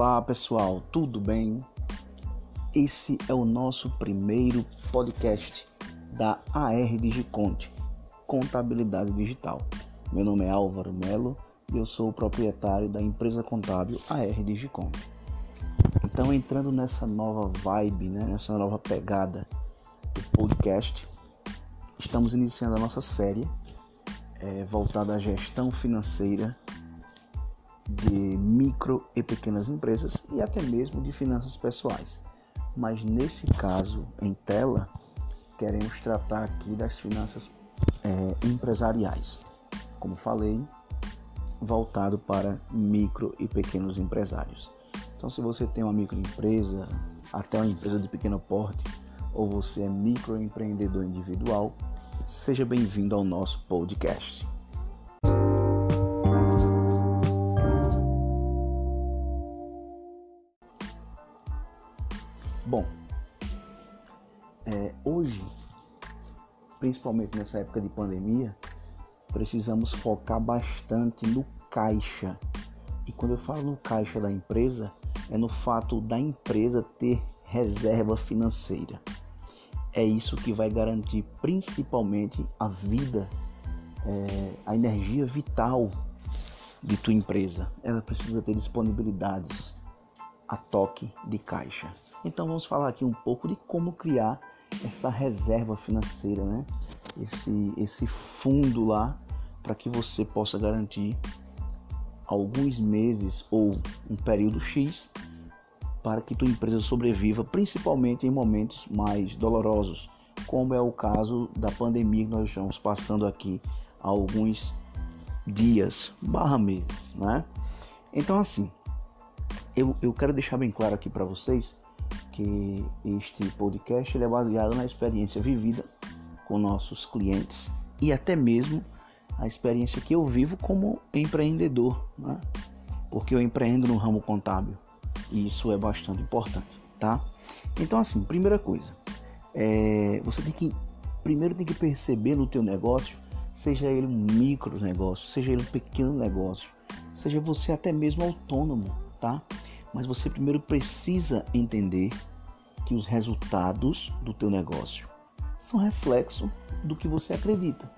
Olá pessoal, tudo bem? Esse é o nosso primeiro podcast da AR Digiconte, Contabilidade Digital. Meu nome é Álvaro Melo e eu sou o proprietário da empresa contábil AR Digiconte. Então, entrando nessa nova vibe, né, nessa nova pegada do podcast, estamos iniciando a nossa série é, voltada à gestão financeira de micro e pequenas empresas e até mesmo de finanças pessoais. Mas nesse caso, em tela, queremos tratar aqui das finanças é, empresariais. Como falei, voltado para micro e pequenos empresários. Então, se você tem uma microempresa, até uma empresa de pequeno porte, ou você é microempreendedor individual, seja bem-vindo ao nosso podcast. Bom, é, hoje, principalmente nessa época de pandemia, precisamos focar bastante no caixa. E quando eu falo no caixa da empresa, é no fato da empresa ter reserva financeira. É isso que vai garantir principalmente a vida, é, a energia vital de tua empresa. Ela precisa ter disponibilidades a toque de caixa. Então vamos falar aqui um pouco de como criar essa reserva financeira, né? Esse, esse fundo lá para que você possa garantir alguns meses ou um período X para que tua empresa sobreviva, principalmente em momentos mais dolorosos, como é o caso da pandemia que nós estamos passando aqui há alguns dias, barra meses, né? Então assim, eu, eu quero deixar bem claro aqui para vocês que este podcast é baseado na experiência vivida com nossos clientes e até mesmo a experiência que eu vivo como empreendedor, né? porque eu empreendo no ramo contábil e isso é bastante importante, tá? Então assim, primeira coisa, é, você tem que primeiro tem que perceber no teu negócio, seja ele um micro negócio, seja ele um pequeno negócio, seja você até mesmo autônomo, tá? Mas você primeiro precisa entender que os resultados do teu negócio são reflexo do que você acredita.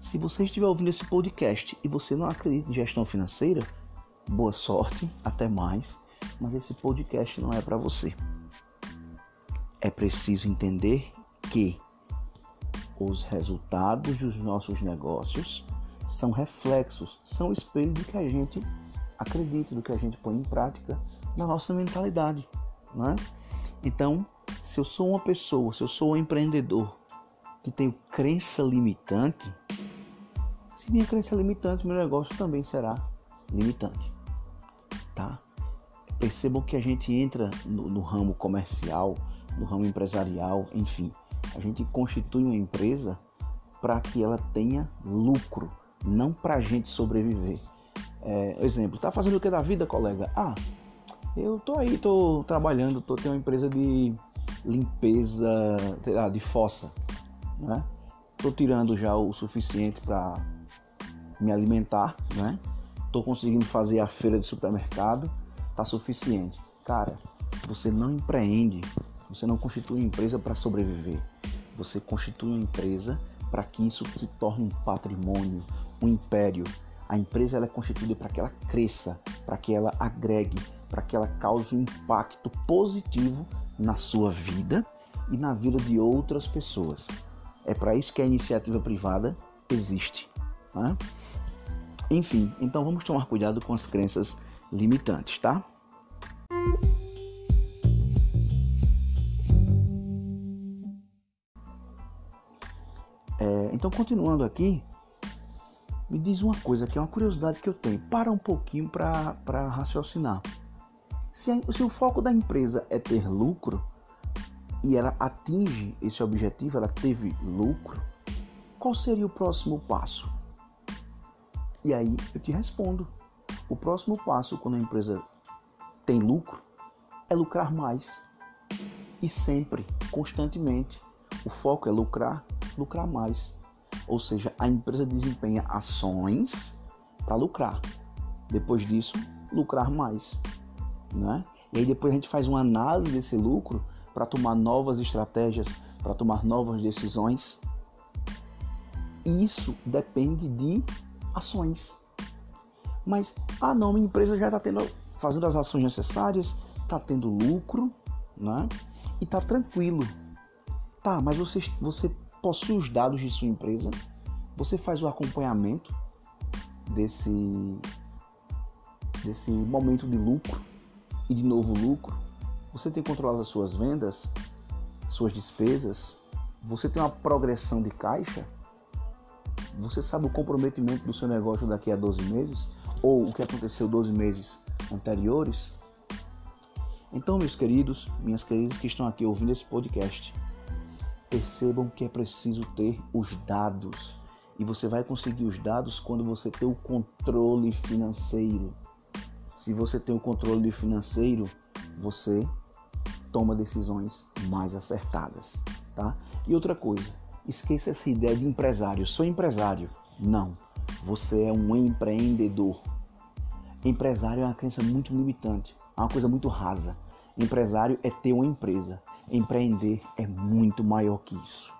Se você estiver ouvindo esse podcast e você não acredita em gestão financeira, boa sorte, até mais, mas esse podcast não é para você. É preciso entender que os resultados dos nossos negócios são reflexos, são espelho do que a gente acredita, do que a gente põe em prática na nossa mentalidade, né? Então, se eu sou uma pessoa, se eu sou um empreendedor que tenho crença limitante, se minha crença é limitante, meu negócio também será limitante, tá? Percebam que a gente entra no, no ramo comercial, no ramo empresarial, enfim, a gente constitui uma empresa para que ela tenha lucro, não para a gente sobreviver. É, exemplo, tá fazendo o que da vida, colega? Ah, eu tô aí, tô trabalhando, tô tendo uma empresa de limpeza lá, de fossa, né? Tô tirando já o suficiente para me alimentar, né? Tô conseguindo fazer a feira de supermercado, tá suficiente. Cara, você não empreende, você não constitui uma empresa para sobreviver. Você constitui uma empresa para que isso se torne um patrimônio, um império, a empresa ela é constituída para que ela cresça, para que ela agregue, para que ela cause um impacto positivo na sua vida e na vida de outras pessoas. É para isso que a iniciativa privada existe. Né? Enfim, então vamos tomar cuidado com as crenças limitantes, tá? É, então, continuando aqui, me diz uma coisa que é uma curiosidade que eu tenho. Para um pouquinho para raciocinar. Se, a, se o foco da empresa é ter lucro e ela atinge esse objetivo, ela teve lucro, qual seria o próximo passo? E aí eu te respondo. O próximo passo quando a empresa tem lucro é lucrar mais. E sempre, constantemente. O foco é lucrar, lucrar mais. Ou seja, a empresa desempenha ações para lucrar. Depois disso, lucrar mais. né? E aí depois a gente faz uma análise desse lucro para tomar novas estratégias, para tomar novas decisões. Isso depende de ações. Mas, ah não, minha empresa já está tendo, fazendo as ações necessárias, está tendo lucro, né? E está tranquilo. Tá, mas você, você possui os dados de sua empresa, você faz o acompanhamento desse, desse momento de lucro e de novo lucro, você tem controlado as suas vendas, suas despesas, você tem uma progressão de caixa, você sabe o comprometimento do seu negócio daqui a 12 meses? Ou o que aconteceu 12 meses anteriores. Então, meus queridos, minhas queridas que estão aqui ouvindo esse podcast, percebam que é preciso ter os dados. E você vai conseguir os dados quando você tem o controle financeiro. Se você tem o controle financeiro, você toma decisões mais acertadas, tá? E outra coisa, esqueça essa ideia de empresário. Sou empresário. Não. Você é um empreendedor. Empresário é uma crença muito limitante, é uma coisa muito rasa. Empresário é ter uma empresa. Empreender é muito maior que isso.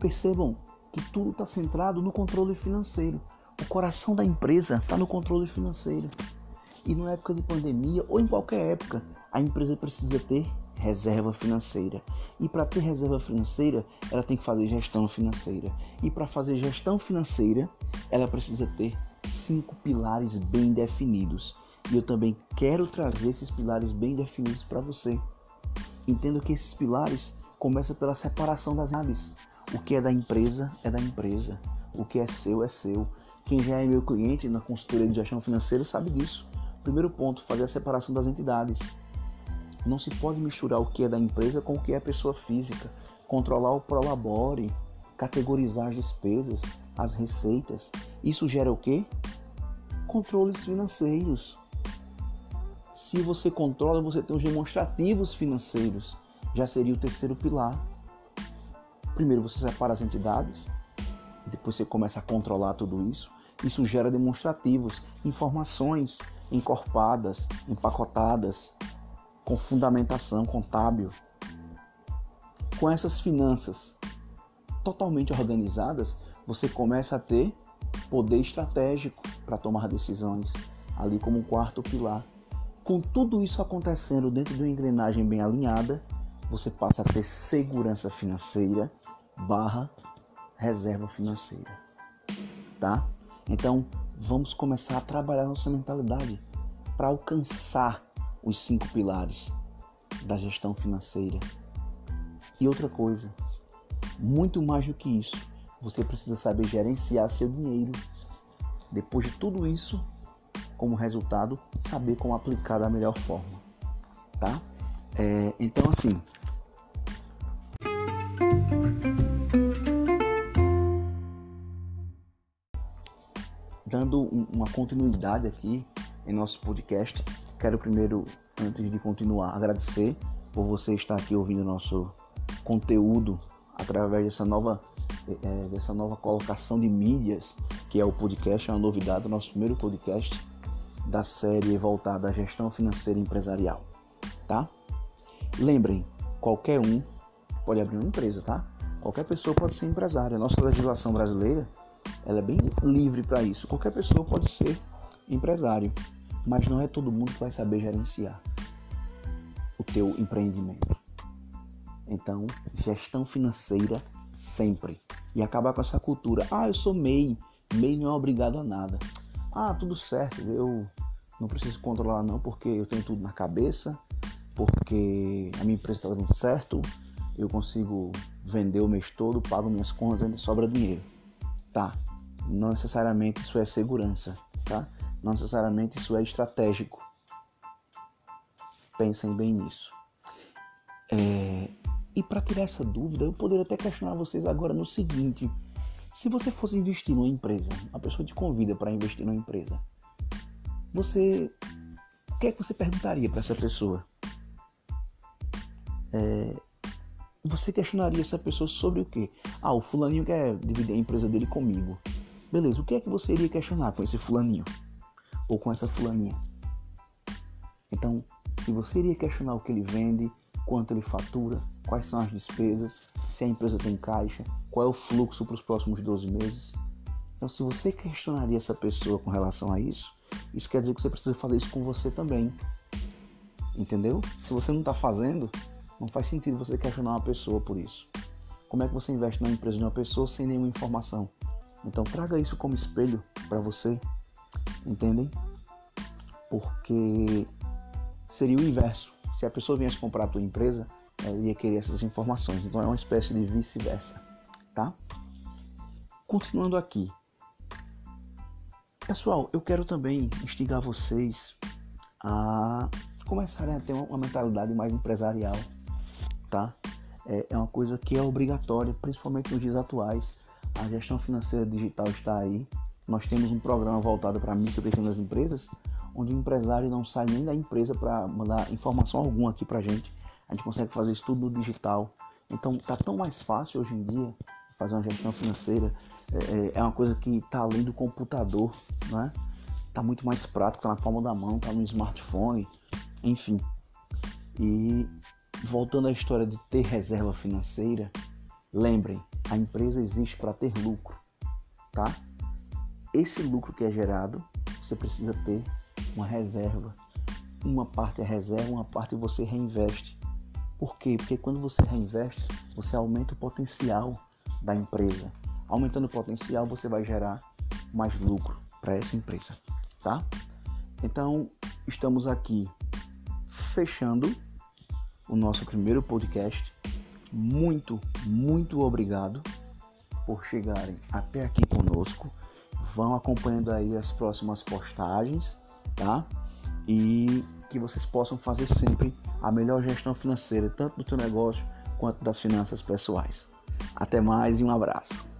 Percebam que tudo está centrado no controle financeiro. O coração da empresa está no controle financeiro. E na época de pandemia ou em qualquer época, a empresa precisa ter reserva financeira. E para ter reserva financeira, ela tem que fazer gestão financeira. E para fazer gestão financeira, ela precisa ter cinco pilares bem definidos. E eu também quero trazer esses pilares bem definidos para você. Entendo que esses pilares começam pela separação das aves. O que é da empresa é da empresa. O que é seu é seu. Quem já é meu cliente na consultoria de gestão financeira sabe disso. Primeiro ponto, fazer a separação das entidades. Não se pode misturar o que é da empresa com o que é pessoa física. Controlar o prolabore, categorizar as despesas, as receitas. Isso gera o quê? Controles financeiros. Se você controla, você tem os demonstrativos financeiros. Já seria o terceiro pilar. Primeiro você separa as entidades, depois você começa a controlar tudo isso. Isso gera demonstrativos, informações encorpadas, empacotadas, com fundamentação contábil. Com essas finanças totalmente organizadas, você começa a ter poder estratégico para tomar decisões, ali como um quarto pilar. Com tudo isso acontecendo dentro de uma engrenagem bem alinhada, você passa a ter segurança financeira barra reserva financeira. Tá? Então, vamos começar a trabalhar nossa mentalidade para alcançar os cinco pilares da gestão financeira. E outra coisa, muito mais do que isso, você precisa saber gerenciar seu dinheiro. Depois de tudo isso, como resultado, saber como aplicar da melhor forma, tá? É, então, assim, dando uma continuidade aqui em nosso podcast, quero primeiro, antes de continuar, agradecer por você estar aqui ouvindo nosso conteúdo através dessa nova, é, dessa nova colocação de mídias, que é o podcast, é uma novidade, nosso primeiro podcast da série voltada à gestão financeira empresarial, tá? Lembrem, qualquer um pode abrir uma empresa, tá? Qualquer pessoa pode ser empresária. A nossa legislação brasileira, ela é bem livre para isso. Qualquer pessoa pode ser empresário, mas não é todo mundo que vai saber gerenciar o teu empreendimento. Então, gestão financeira sempre. E acabar com essa cultura. Ah, eu sou MEI. MEI não é obrigado a nada. Ah, tudo certo, eu não preciso controlar não, porque eu tenho tudo na cabeça, porque a minha empresa está dando certo, eu consigo vender o mês todo, pago minhas contas, ainda sobra dinheiro. Tá, não necessariamente isso é segurança, tá? Não necessariamente isso é estratégico. Pensem bem nisso. É... E para tirar essa dúvida, eu poderia até questionar vocês agora no seguinte: se você fosse investir numa empresa, a pessoa te convida para investir numa empresa, você, o que é que você perguntaria para essa pessoa? É, você questionaria essa pessoa sobre o quê? Ah, o fulaninho quer dividir a empresa dele comigo. Beleza, o que é que você iria questionar com esse fulaninho? Ou com essa fulaninha? Então, se você iria questionar o que ele vende, quanto ele fatura, quais são as despesas, se a empresa tem caixa, qual é o fluxo para os próximos 12 meses. Então, se você questionaria essa pessoa com relação a isso, isso quer dizer que você precisa fazer isso com você também. Entendeu? Se você não está fazendo, não faz sentido você questionar uma pessoa por isso. Como é que você investe na empresa de uma pessoa sem nenhuma informação? Então traga isso como espelho para você, entendem? Porque seria o inverso. Se a pessoa viesse comprar a tua empresa, ela ia querer essas informações. Então é uma espécie de vice-versa, tá? Continuando aqui. Pessoal, eu quero também instigar vocês a começarem a ter uma mentalidade mais empresarial, tá? É, é uma coisa que é obrigatória, principalmente nos dias atuais. A gestão financeira digital está aí. Nós temos um programa voltado para micro e pequenas empresas, onde o empresário não sai nem da empresa para mandar informação alguma aqui para a gente. A gente consegue fazer isso tudo no digital. Então tá tão mais fácil hoje em dia fazer uma gestão financeira. É, é, é uma coisa que está além do computador, né? Tá muito mais prático, tá na palma da mão, tá no smartphone, enfim. E voltando à história de ter reserva financeira, lembrem, a empresa existe para ter lucro, tá? Esse lucro que é gerado, você precisa ter uma reserva. Uma parte é reserva, uma parte você reinveste. Por quê? Porque quando você reinveste, você aumenta o potencial da empresa. Aumentando o potencial, você vai gerar mais lucro para essa empresa, tá? Então, estamos aqui fechando o nosso primeiro podcast. Muito, muito obrigado por chegarem até aqui conosco. Vão acompanhando aí as próximas postagens, tá? E que vocês possam fazer sempre a melhor gestão financeira, tanto do seu negócio quanto das finanças pessoais. Até mais e um abraço.